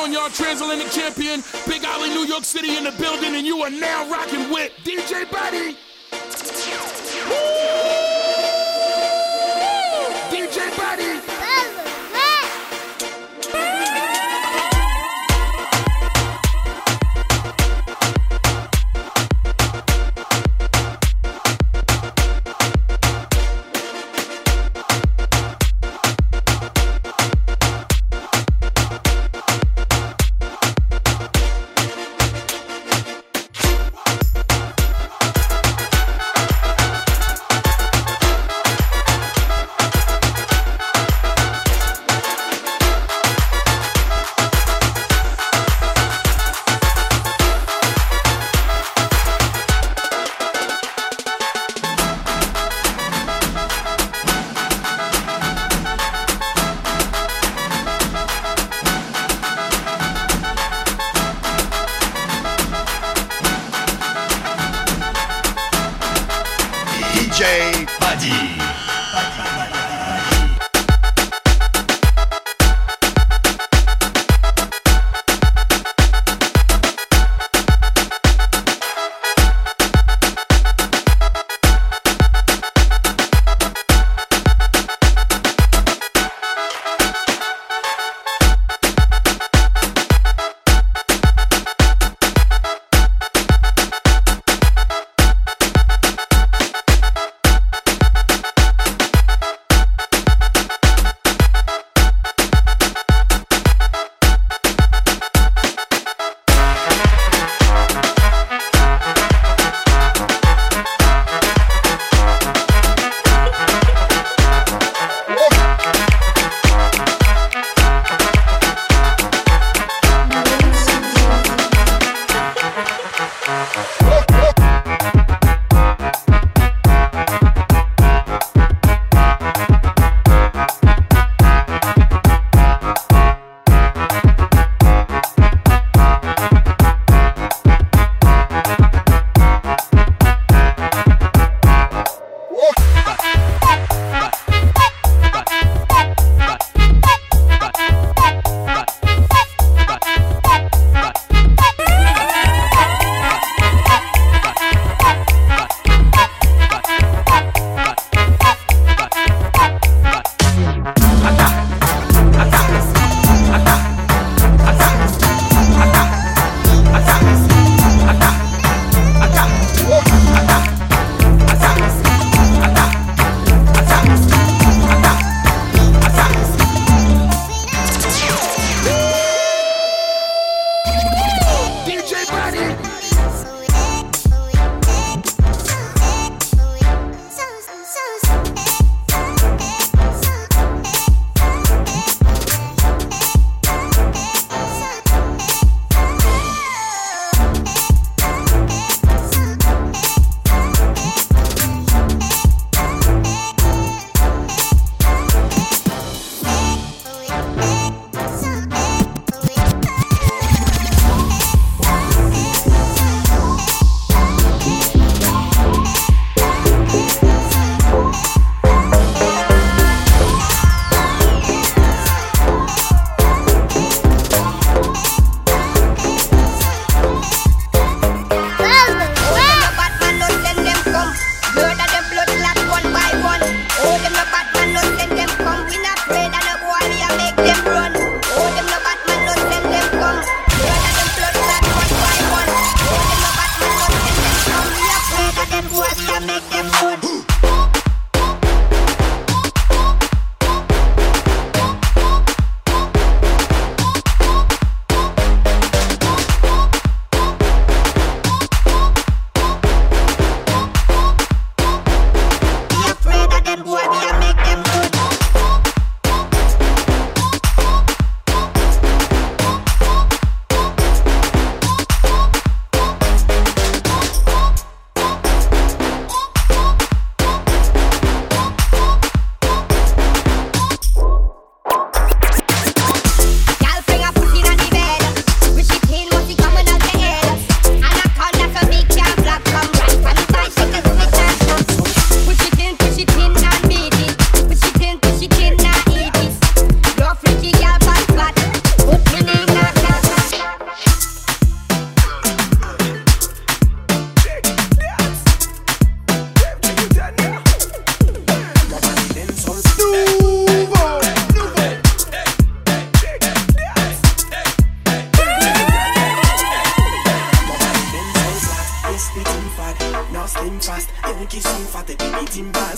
on, y'all? Transatlantic champion, Big Ollie, New York City in the building, and you are now rocking with DJ Badi.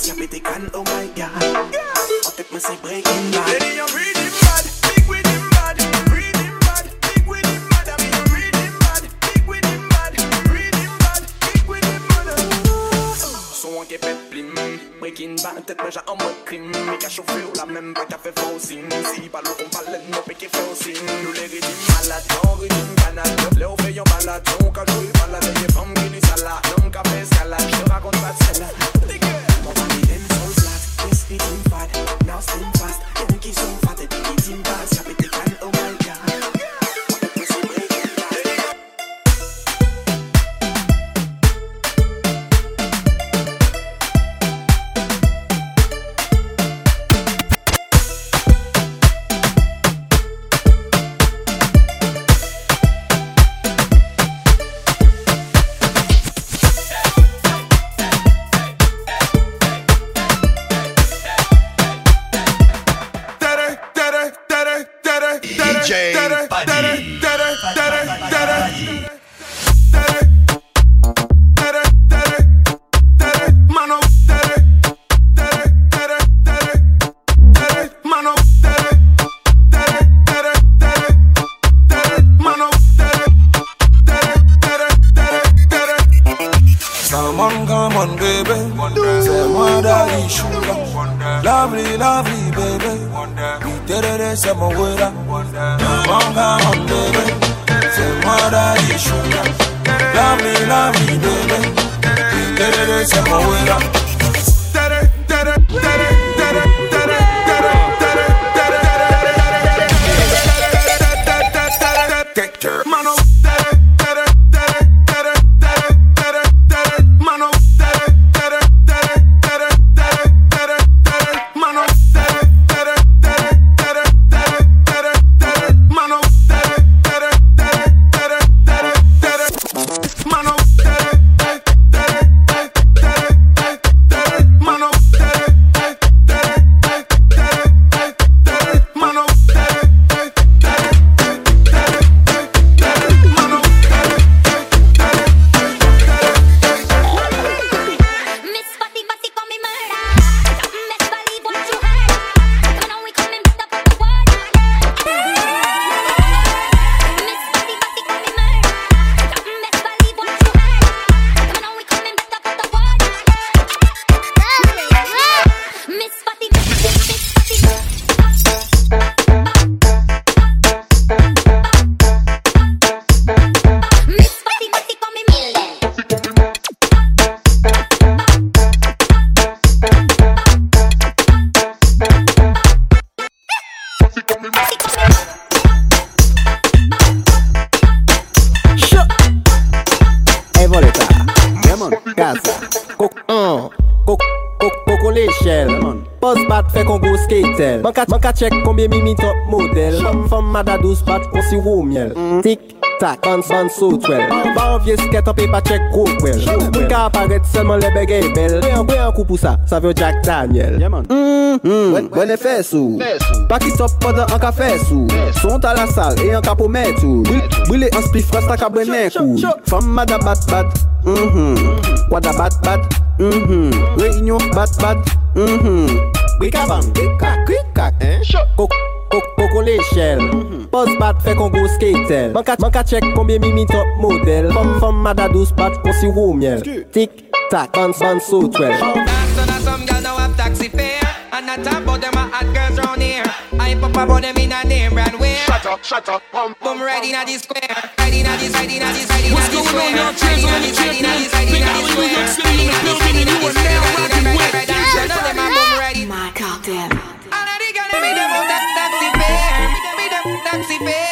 Beat him bass. Y'a pété oh my god. Oh, take me say breaking bad. Lady, you breathe him bad, big with him bad. Him bad, big with him bad. I mean, you breathe him bad, big with him bad. Him bad, big with him bad. So on get peplim, mm. breaking bad, tête j'ai un mode crime. Qu'a chauffé ou la même pas qu'a fait forcing. Si pas l'eau, on parle de nos péquets forcing. Nous did it, tak, ban ban sot wel Ba an vie sket an pe pa chek krok wel Mwen ka aparet selman le bege e bel. Mwen an kwe an kou pou sa, sa vyo Jack Daniel. Mwen mm-hmm. e fè sou Pa ki sop podan an ka fè sou Sont a la sal, e an ka pou mè tou Bwile an spli fras ta ka brenen kou? Fam mada bat bat, mm-hmm. wada bat bat. Mm-hmm. Reunion bat bat. Bwika bang, bwika kwika eh? Koko kok, koko l'échelle Pose bat fait qu'on go skatel Man ka, man ka check combien mimi top model Femme, femme mada douce bat on si roux miel Tic, tac, ban, ban so twelve So now some girl now have taxi fare And I talk about them a hot girls round here I pop about them in a name brand wear Shut up, shut up, pump Boom right inna the square Right inna the side, inna the side, inna What's the going square on, y'all? Right Cheers inna on the the side, inna the champion. side, Big inna the Alley, New square York City in the Inna the building, side, and inna you the are square. now Right rocking inna the with right, right, right. Shut me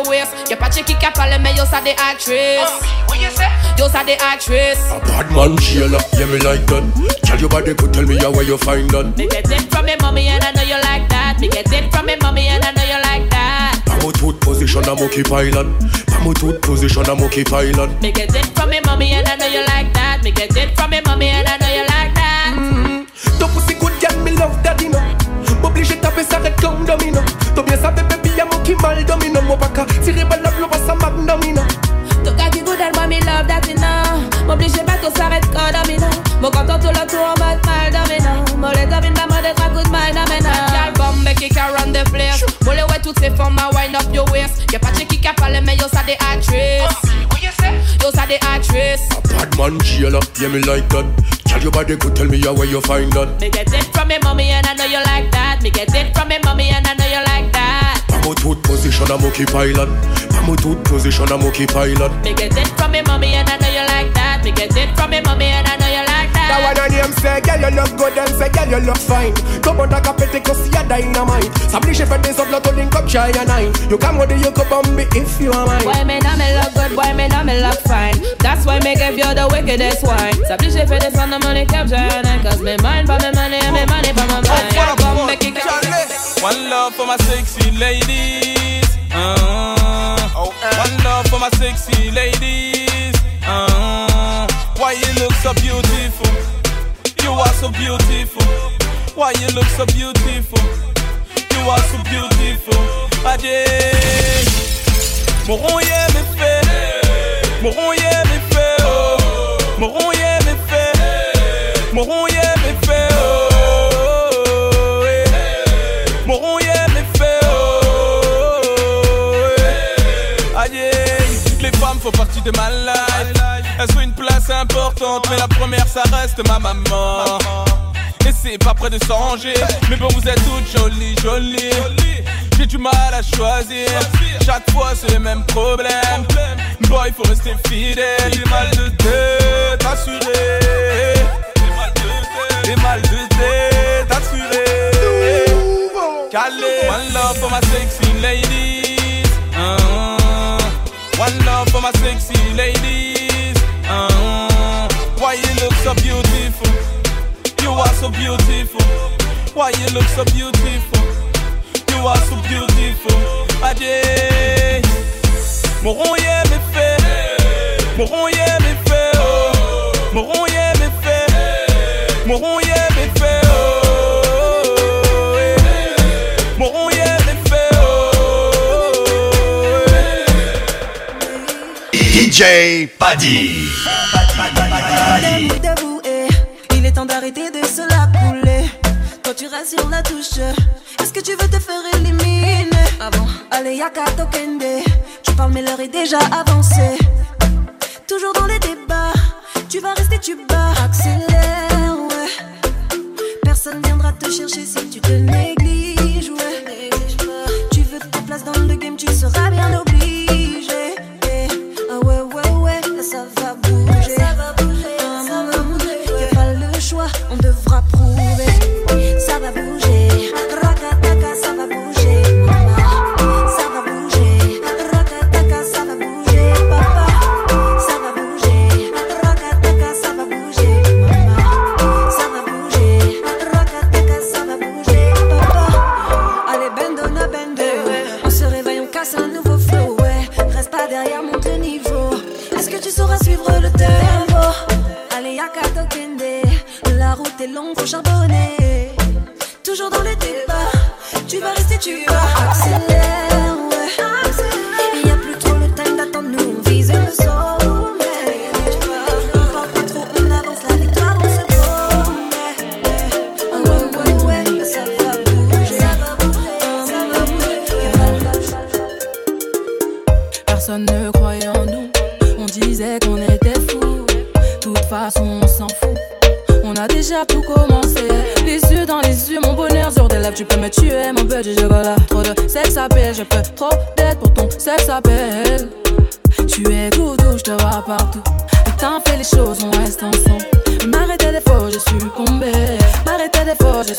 à wind up your waist. Y'a pas de chick qui cap parler mais yo ça des actrices Yo ça des actrices A bad man jailer, yeah me like that. Tell your body could tell me how where you find that. Me get it from me mommy and I know you like that. Me get it from me mommy and I know you like that. Pamo tooth position a monkey pylon. Pamo tooth position a monkey pylon. Me get it from me mommy and I know you like that. Me get it from me mommy and I know you like that. Mm-hmm. Ton pussy good girl, me love daddy no M'oblige taper ça red comme domino. T'as bien ça baby y'a mon qui mal domino Mon baka tirer balle la blow ça magnomino Tout cas du good and moi me love that you know M'oblige pas tout s'arrête quand domino Mon content tout le tour en mode mal domino Mon les domine pas mode être good mind domino Gal bombe qui run the place. Molle ouais toutes ces formes à ah, wind up your waist. Y'a pas de chick qui cap parler mais yo ça des actrices. Oh, yo ça des actrices. A bad man jailer, yeah me like that. Tell your body could tell me how where you find that. Me get it from me mommy and I know you like that. Me get it from me mommy and I know you like that. Pamo tooth position a monkey pylon. Pamo tooth position a monkey pylon. Me get it from me mommy and I know you like that. Me get it from me mommy and I know you like That that. one her name say, girl you look good and say, girl you look fine Come on like a petty cause you're dynamite S'oblige fait des autres to link up shy and nine You come with the you could bomb me if you are mine Boy, me know me look good, boy, me know me look fine. That's why me give you the wickedest wine. S'oblige fait des sons de money capture and cause me mind for me money and me money for my mind. Hold up, Come hold make it Charlie. One love for my sexy ladies. Uh, one love for my sexy ladies. Uh, why you look so beautiful? You are so beautiful. Why you look so beautiful? You are so beautiful. Adieu. Moron yeah me fait. Moron yeah ma life. Elles ont une place importante, mais la première ça reste ma maman. Et c'est pas près de changer, mais bon vous êtes toutes jolies, jolies. J'ai du mal à choisir, chaque fois c'est les mêmes problèmes. Boy, faut rester fidèle. J'ai mal de tête, assuré. J'ai mal de tête, assuré. Calé. One love for my sexy ladies. Uh, one love for my sexy ladies. Uh, why you look so beautiful? You are so beautiful. Why you look so beautiful? You are so beautiful. Adieu. Moron yeah me fait. Moron yeah Debout, eh. Il est temps d'arrêter de se la couler. Quand tu restes sur la touche, est-ce que tu veux te faire éliminer? Ah bon? Allez, yaka tokende. Tu parles, mais l'heure est déjà avancée. Toujours dans les débats, tu vas rester, tu bats. Accélère, ouais. Personne viendra te chercher si tu te négliges, ouais. Tu veux ta place dans le game tu seras bien obligé. Personne ne croyait en nous. On disait qu'on était fous. toute façon, on s'en fout. On a déjà tout commencé. Les yeux dans les yeux, mon bonheur sur des lèvres. Tu peux me tuer, mon petit chocolat. Trop de sexe appel, je peux trop d'être pour ton sexe appel. Tu es tout doux, je te vois partout. T'en fais les choses, on reste ensemble. M'arrêter je suis tombé. M'arrêter des faux, je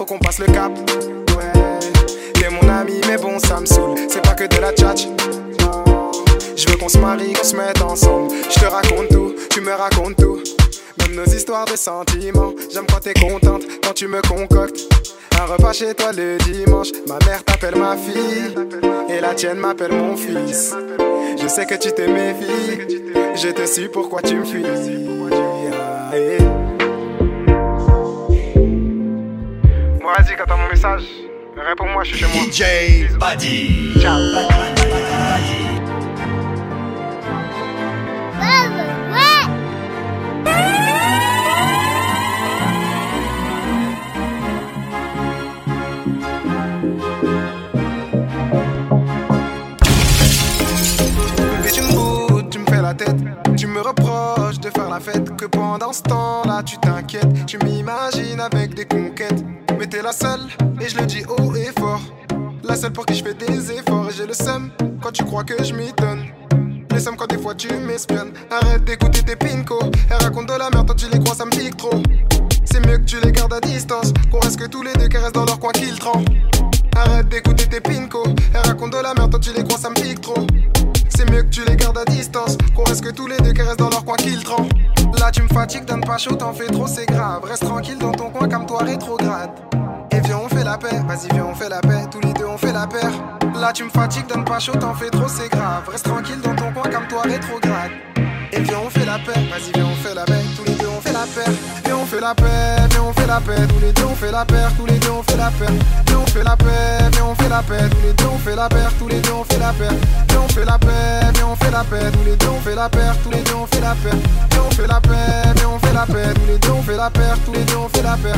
faut qu'on passe le cap. Ouais, t'es mon ami, mais bon, ça me saoule. C'est pas que de la tchatch. Je veux qu'on se marie, qu'on se mette ensemble. Je te raconte tout, tu me racontes tout. Même nos histoires de sentiments. J'aime quand t'es contente, quand tu me concoctes. Un repas chez toi le dimanche. Ma mère t'appelle ma fille. Et la tienne m'appelle mon fils. Je sais que tu te méfies. Je te suis pourquoi tu me fuis? Vas-y, quand t'as mon message, réponds-moi, je suis chez moi. DJ Buddy. Ciao. Mais tu me boudes, tu me fais la tête. Tu me reproches de faire la fête. Que pendant ce temps-là, tu t'inquiètes. Tu m'imagines avec des conquêtes. T'es la seule, et je le dis haut et fort. La seule pour qui je fais des efforts. Et j'ai le seum quand tu crois que je m'y donne. Le seum quand des fois tu m'espionnes. Arrête d'écouter tes pinko. Elles racontent de la merde, toi tu les crois, ça me pique trop. C'est mieux que tu les gardes à distance. Qu'on reste que tous les deux, qu'elles restent dans leur coin qu'ils trempent. Arrête d'écouter tes pinko. Elles racontent de la merde, toi tu les crois, ça me pique trop. C'est mieux que tu les gardes à distance. Qu'on reste que tous les deux, qu'elles restent dans leur coin qu'ils trempent. Là tu me fatigues, donne pas chaud, t'en fais trop, c'est grave. Reste tranquille dans ton coin, comme toi rétrograde. Vas-y, viens, on fait la paix. Tous les deux, on fait la paire. Là tu me fatigues, donne pas chaud, t'en fais trop, c'est grave. Reste tranquille dans ton coin, comme toi rétrograde. Et viens, on fait la paix. Vas-y, viens, on fait la paix. Tous les deux, on fait la paire. Viens, on fait la paix. Viens, on fait la paix. Tous les deux, on fait la paire. Tous les deux, on fait la paire. Viens, on fait la paix. Viens, on fait la paix. Tous les deux, on fait la paire. Tous les deux, on fait la paire. Viens, on fait la paix. Viens, on fait la paix. Tous les deux, on fait la paire. Tous les deux, on fait la paire. Viens, on fait la paix. Viens, on fait la paix. Tous les deux, on fait la paire. Tous les deux, on fait la paire.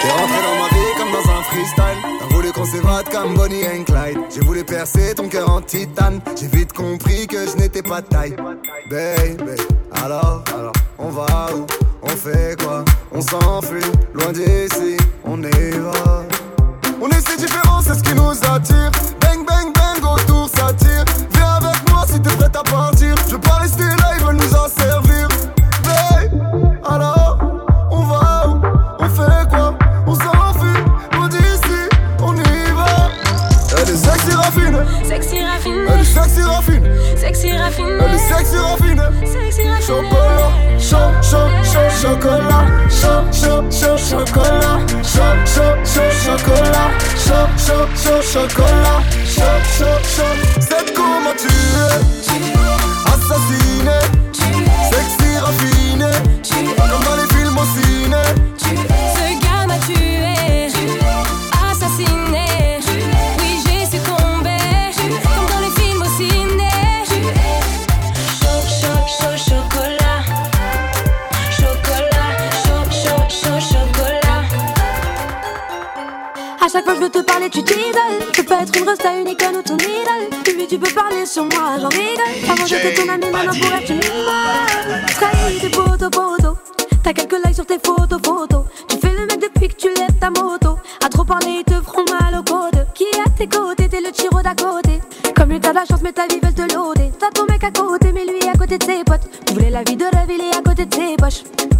T'es rentré dans ma vie comme dans un freestyle. T'as voulu qu'on s'évade comme Bonnie and Clyde. J'ai voulu percer ton cœur en titane. J'ai vite compris que je n'étais pas de taille. Baby, alors, alors, on va où? On fait quoi On s'enfuit, loin d'ici, on y va. On est si différents, c'est ce qui nous attire. Bang, bang, bang, autour ça tire. Viens avec moi si t'es prête à partir. Je veux pas rester là, ils veulent nous en servir. Hey, alors, on va où On fait quoi On s'enfuit, loin d'ici, on y va. Elle est sexy raffine. Sexy raffiné, Elle est sexy raffine. sexy raffiné, Elle est sexy raffine. sexy raffiné. Chocolat, chaud, chaud, chaud, chocolat, chaud, chaud, chaud, chocolat, chaud, chaud, chaud, chocolat, chaud, chaud, chaud, chocolat, chaud, chaud, chaud. C'est comment tu es, assassiné, sexy raffiné, comme dans les chaque fois que je veux te parler, tu t'isoles. Je peux être une resta, une icône ou ton idole. Oui, tu peux parler sur moi, j'en rigole. Avant j'étais ton ami, maintenant pour être une idole. Trahi, t'es poteau, poteau. T'as quelques likes sur tes photos, photos. Tu fais le mec depuis que tu lèves ta moto. À trop parler, ils te feront mal au code. Qui est à tes côtés, t'es le tiro d'à côté. Comme lui, t'as de la chance, mais ta vie veut te loader. T'as ton mec à côté, mais lui à côté de ses potes. Tu voulais la vie de rêve, il est à côté de ses poches.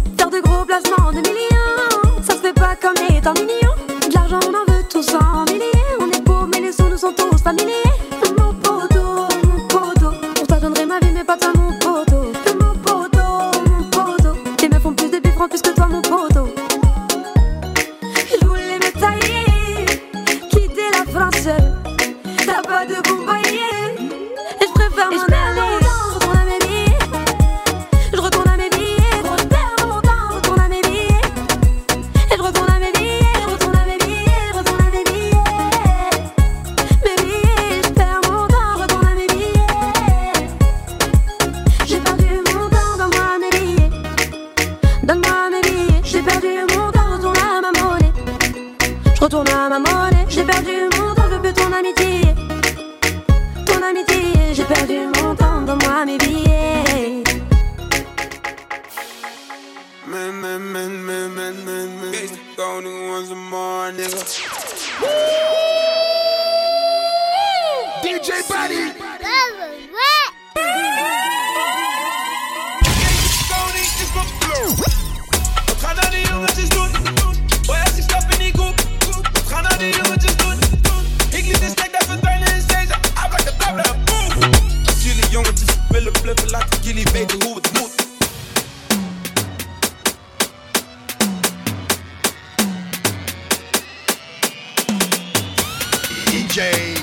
DJ.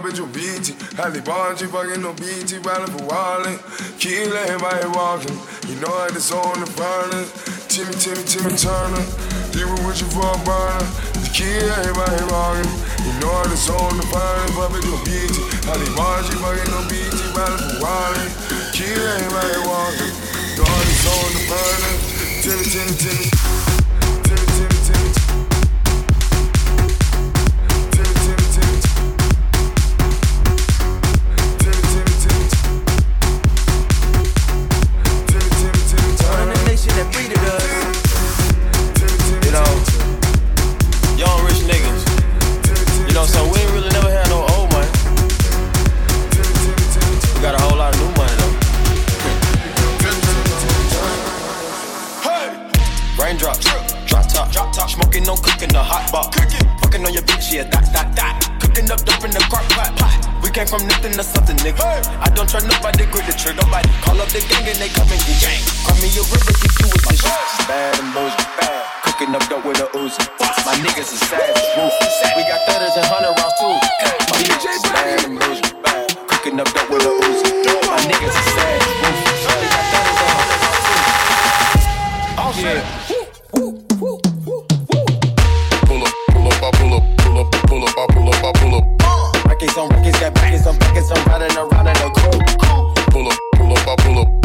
Furnace, but bitch, you BT. Halle Bargy, fucking no BT, riding for Wally. Kill everybody walking. You know that it's on the furnace. Timmy, Timmy, Timmy Turner. You were wishing for a burner. Tequila, everybody walking. You know that it's on the furnace, but bitch, you BT. Halle Bargy, fucking no BT, riding for Wally. Kill everybody walking. You know that it's on the. Timmy, Timmy, Timmy. Timmy, came from nothing to something, nigga. I don't try nobody, grip the trigger, nobody. Call up the gang and they come and get gang. Call me a river, if you with this shit. Bad and bullshit, bad. Cooking up dope with a Uzi. My niggas is savage, ruthless. We got thudders and hundred rounds too. My niggas is bad and bullshit, bad. Cooking up dope with a Uzi. My niggas is savage, ruthless. We got thudders and hundred rounds too. All set. Pull up, pull up, I pull up, pull up, pull up, I pull up, I pull up. Records on records, got backers on backers, I'm riding around in a coupe. Pull up, pull up, I pull up,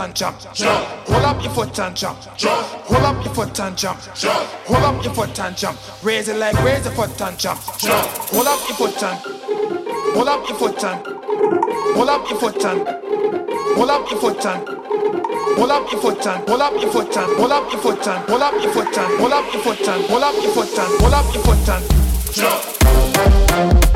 and jump. Hold up your foot and jump. Jump. Hold up your foot and jump. Jump. Hold up your foot and jump. Raise it like raise the foot and jump. Your and hold up your foot and hold up your foot and hold up your foot and Hold up your foot and hold up your foot and hold up your foot and hold up your foot and hold up your foot and hold up your foot and hold up your foot and jump. Hold up your foot and jump.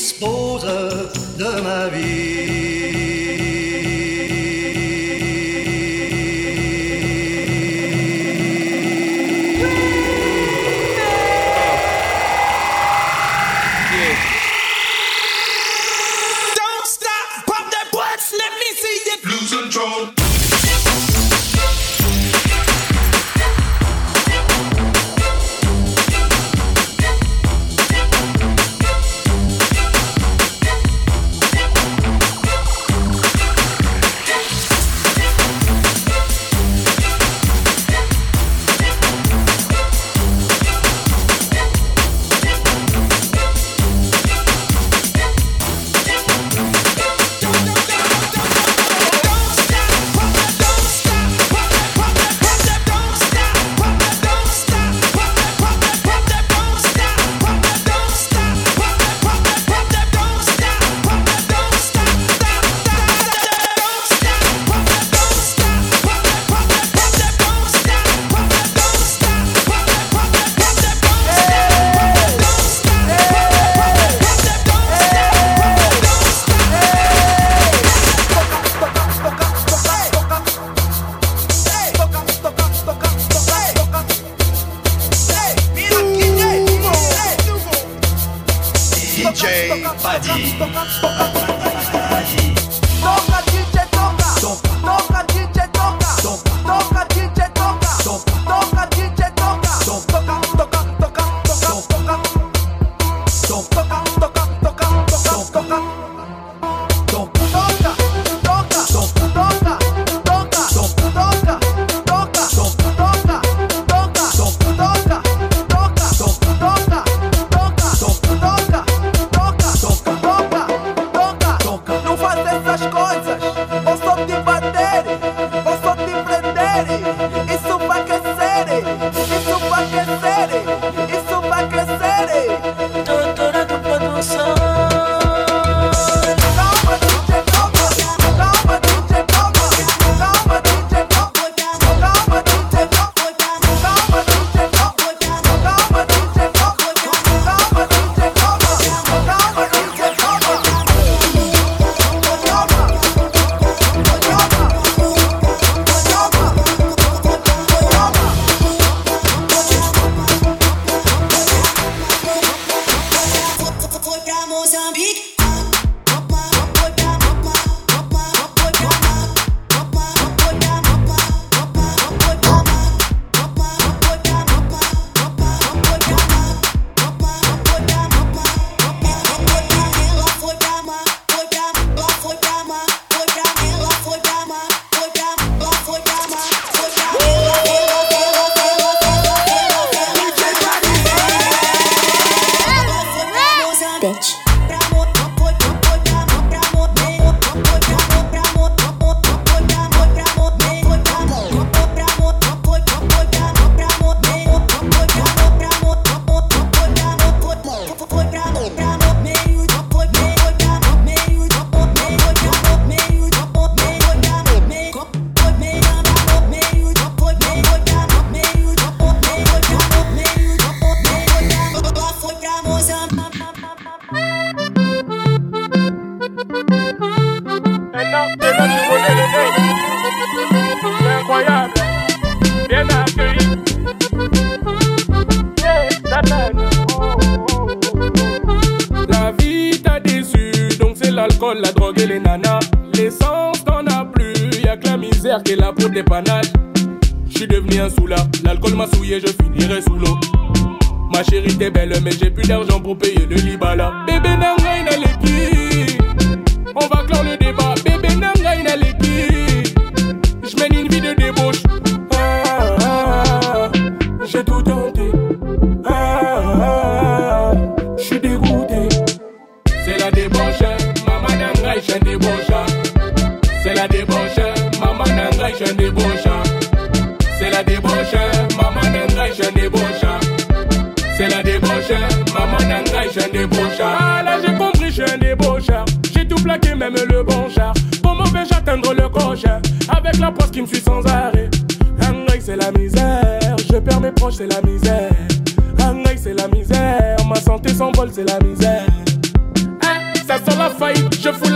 Dispose de ma Don't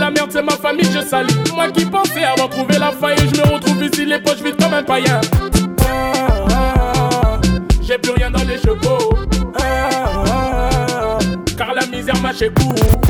la merde, c'est ma famille, je salis. Moi qui pensais avoir trouvé la faille, je me retrouve ici, les poches vides comme un païen. J'ai plus rien dans les chevaux. car la misère m'a chez coup.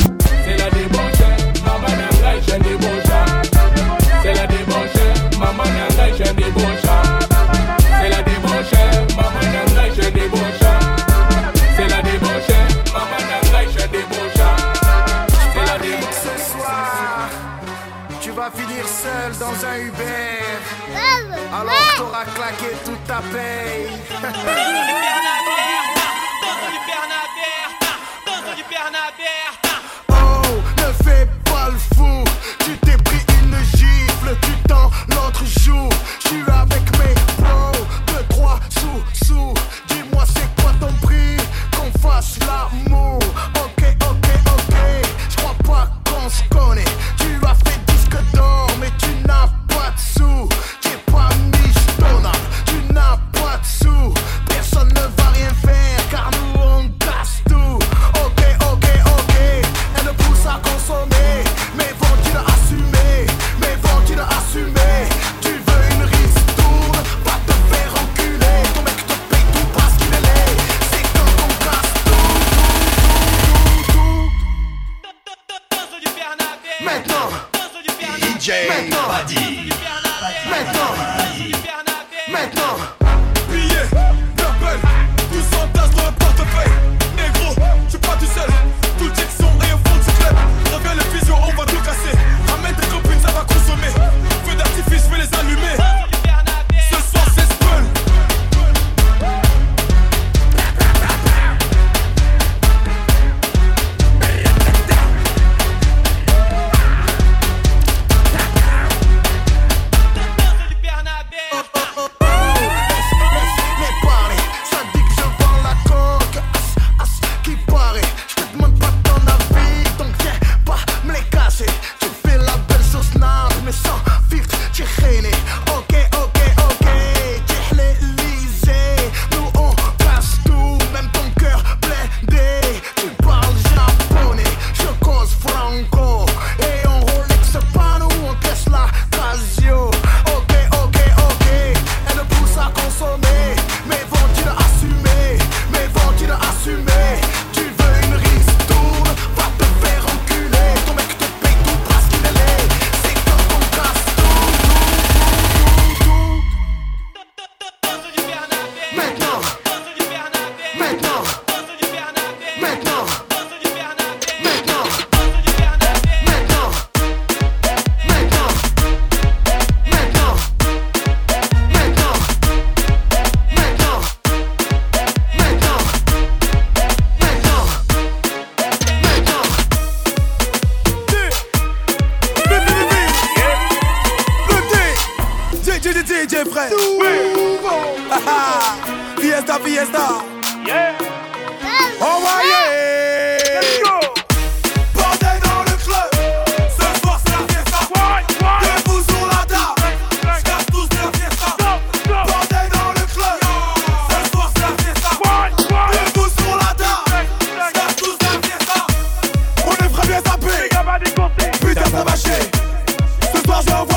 Plus no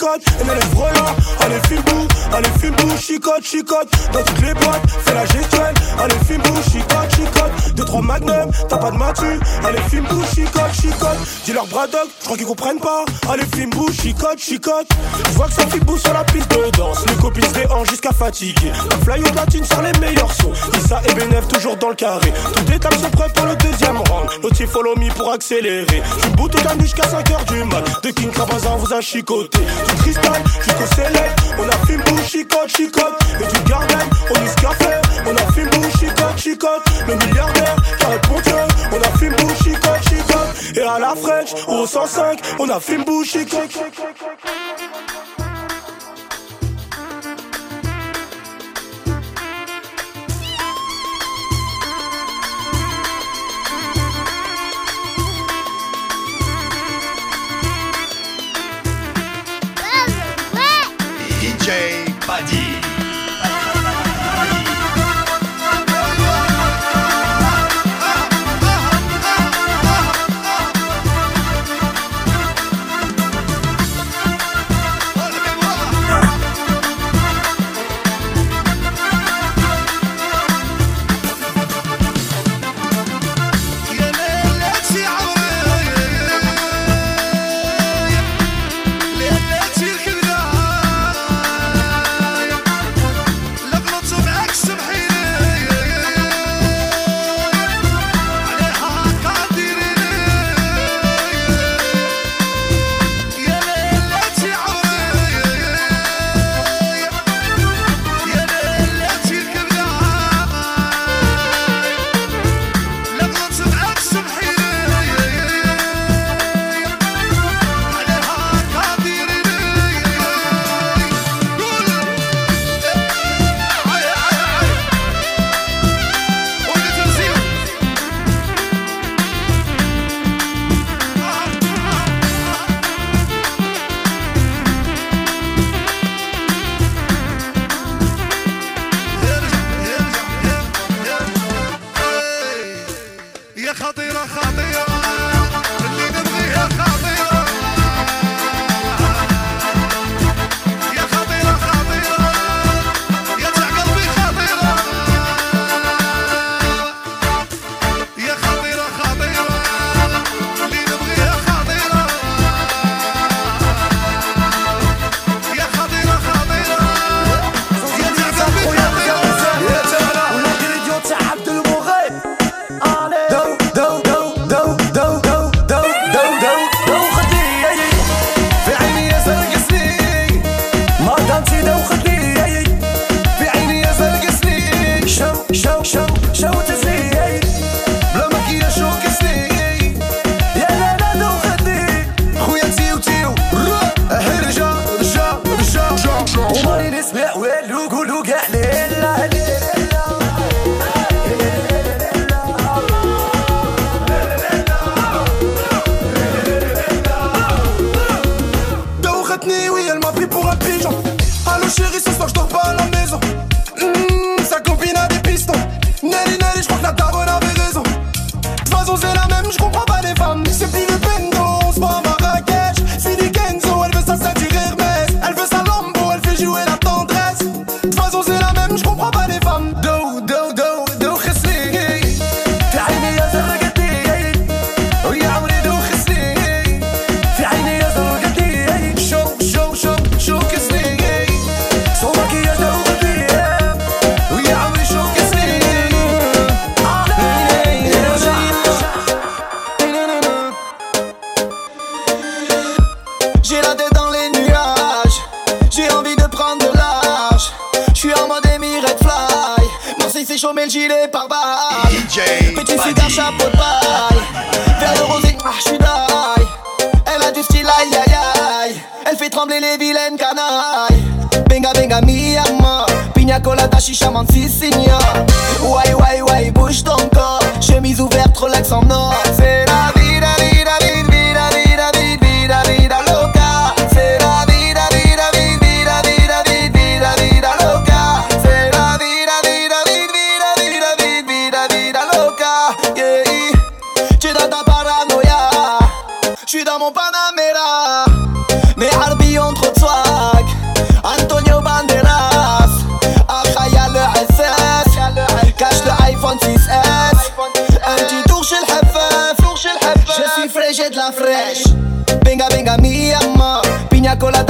Et mes lèvres là, allez fume bout, allez fume bout, chicote, chicote. Dans toutes les boîtes, fais la gestuelle, allez fume bout, chicote, chicote. Deux, trois magnums, t'as pas de matu, allez fume bout, chicote, chicote. Dis leur bradock, je crois qu'ils comprennent pas, allez fume bout, chicote, chicote. Je vois que ça fiboue sur la jusqu'à fatiguer. Fly au platine sur les meilleurs sons. Issa et Benef toujours dans le carré. Toutes les tables sont prêts pour le deuxième round. L'autre follow me pour accélérer. Je bout au jusqu'à 5h du mat. De King Krabazan vous a chicoté. Du cristal jusqu'au célèbre. On a film pour chicote, chicote. Et du garden, on est café. On a film pour chicote, chicote. Le milliardaire, carré Pontieux. On a film pour chicote, chicote. Et à la French, au 105, on a film pour chicote. DJ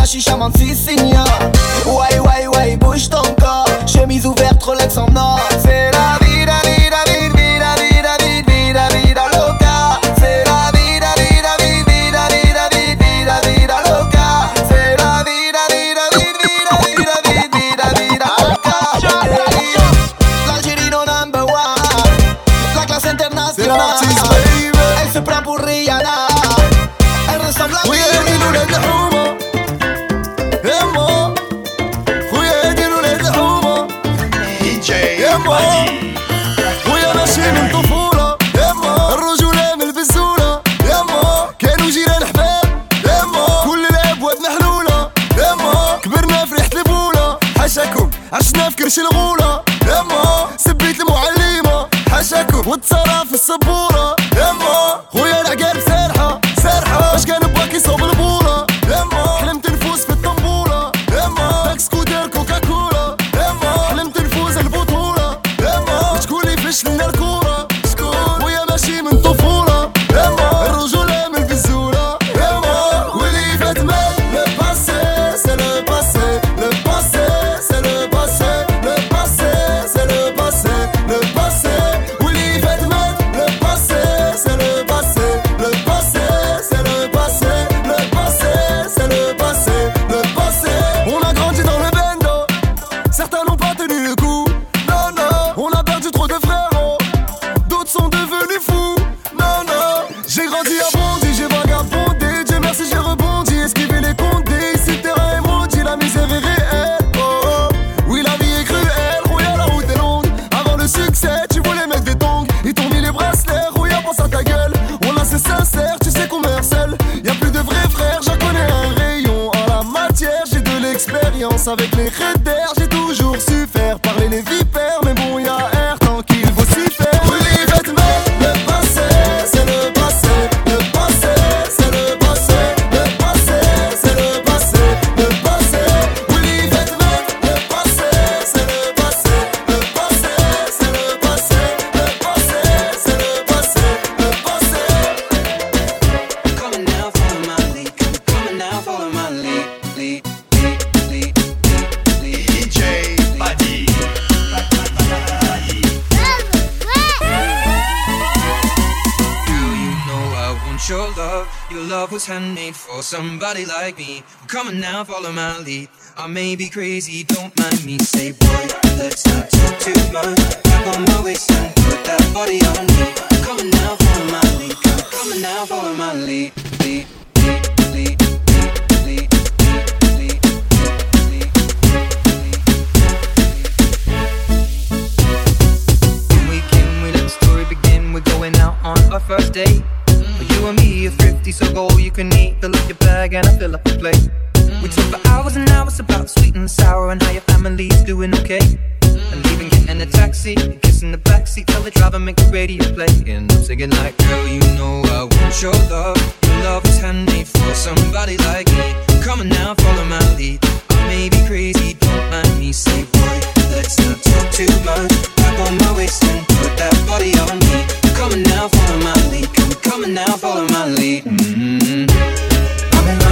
Chicha, mantisigna. Ouais, ouais, ouais, bouge ton corps. Chemise ouverte, Rolex en or. Lead. I may be crazy, don't mind me. Say, boy, let's not talk too much. Grab on my waist and put that body on me. Coming now, follow my lead. Come, coming now, follow my lead. Lead, lead, lead, lead, lead. When we can, we let the story begin. We're going out on our first date. You and me are thrifty, so go all you can eat. Fill up your bag and I fill up the plate. We talk for hours and hours about sweet and sour and how your family's doing okay. And leaving, getting in a taxi, kissing the backseat, tell the driver make the radio play. And I'm singing like, girl, you know I want your love. Your love is handmade for somebody like me. Come on now, follow my lead. I may be crazy, don't mind me. Say, boy, let's not talk too much. Grab on my waist and put that body on me. Come on now, follow my lead. Come, come on now, follow my lead. Mm-hmm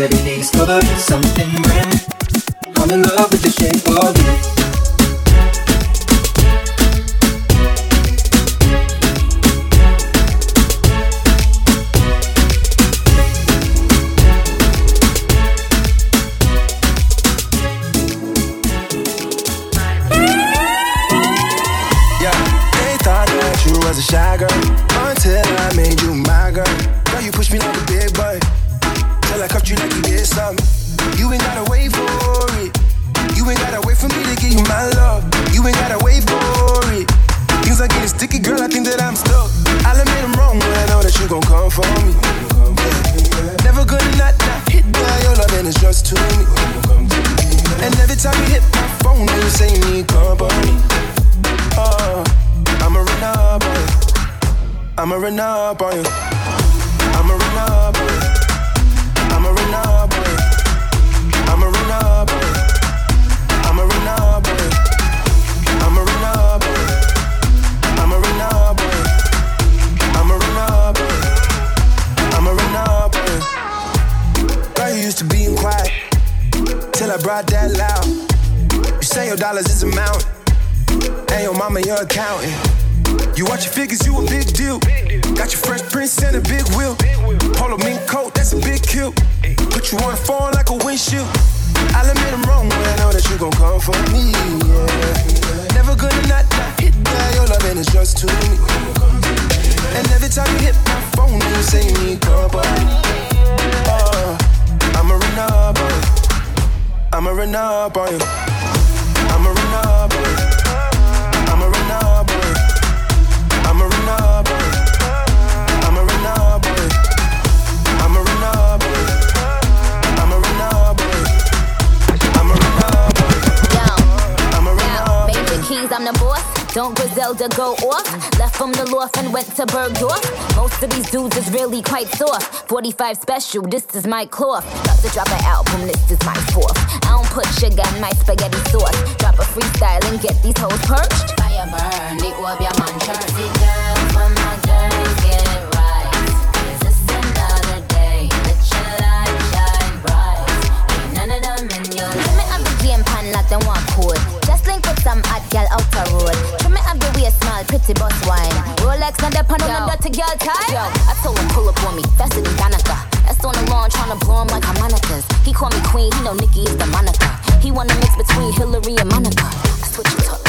every day discovering something brand. I'm in love with the shape of you. really quite soft. 45 special, this is my cloth. About to drop an album, this is my fourth. I don't put sugar in my spaghetti sauce. Drop a freestyle and get these hoes perched. Fire burn, it will be a man jersey girl for my girls, get right. Is this another day? Let your light shine bright. Ain't none of them in your life. me of the game, pan like the want chord some hot girl out a road. Show me have the way small, pretty boss wine. Rolex not up on the dirty girl time. Yo, I told him pull up on me, that's the Danica. That's on the lawn trying to blow him like harmonicas. He call me queen, he know Nicki is the Monica. He wanna mix between Hillary and Monica. That's what you up.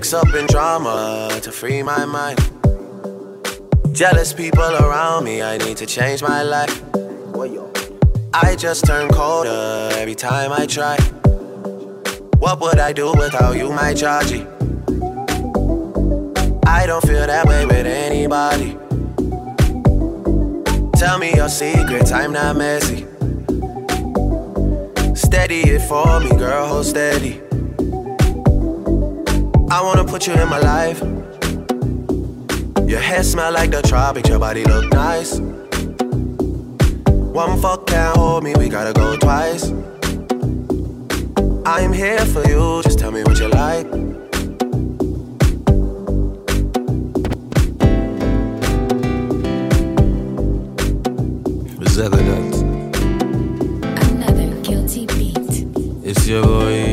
mix up in drama to free my mind. Jealous people around me, I need to change my life. I just turn colder every time I try. What would I do without you, my Georgie? I don't feel that way with anybody. Tell me your secrets, I'm not messy. Steady it for me, girl, hold steady. I wanna put you in my life. Your hair smell like the tropics, your body look nice. One fuck can't hold me, we gotta go twice. I'm here for you, just tell me what you like. Another guilty beat. It's your boy.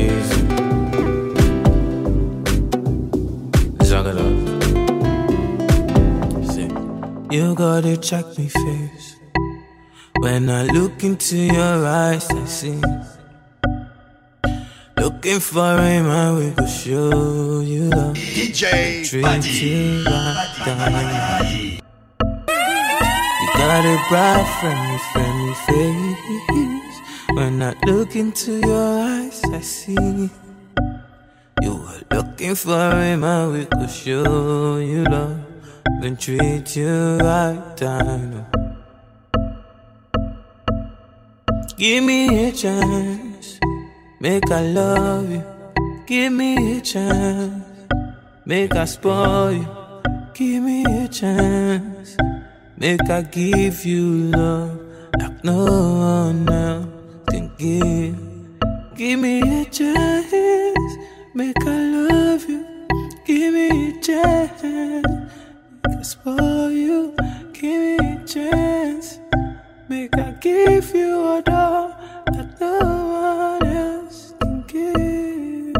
You gotta check me face. When I look into your eyes, I see. Looking for a man we could show you love. DJ Treat Badi. you right down. You got a bright, friendly, friendly face. When I look into your eyes, I see you were looking for a man we could show you love, then treat you right down. Give me a chance, make I love you. Give me a chance, make I spoil you. Give me a chance. Make I give you love like no one else can give. Give me a chance, make I love you. Give me a chance, it's for you, give me a chance. Make I give you a door that no one else can give.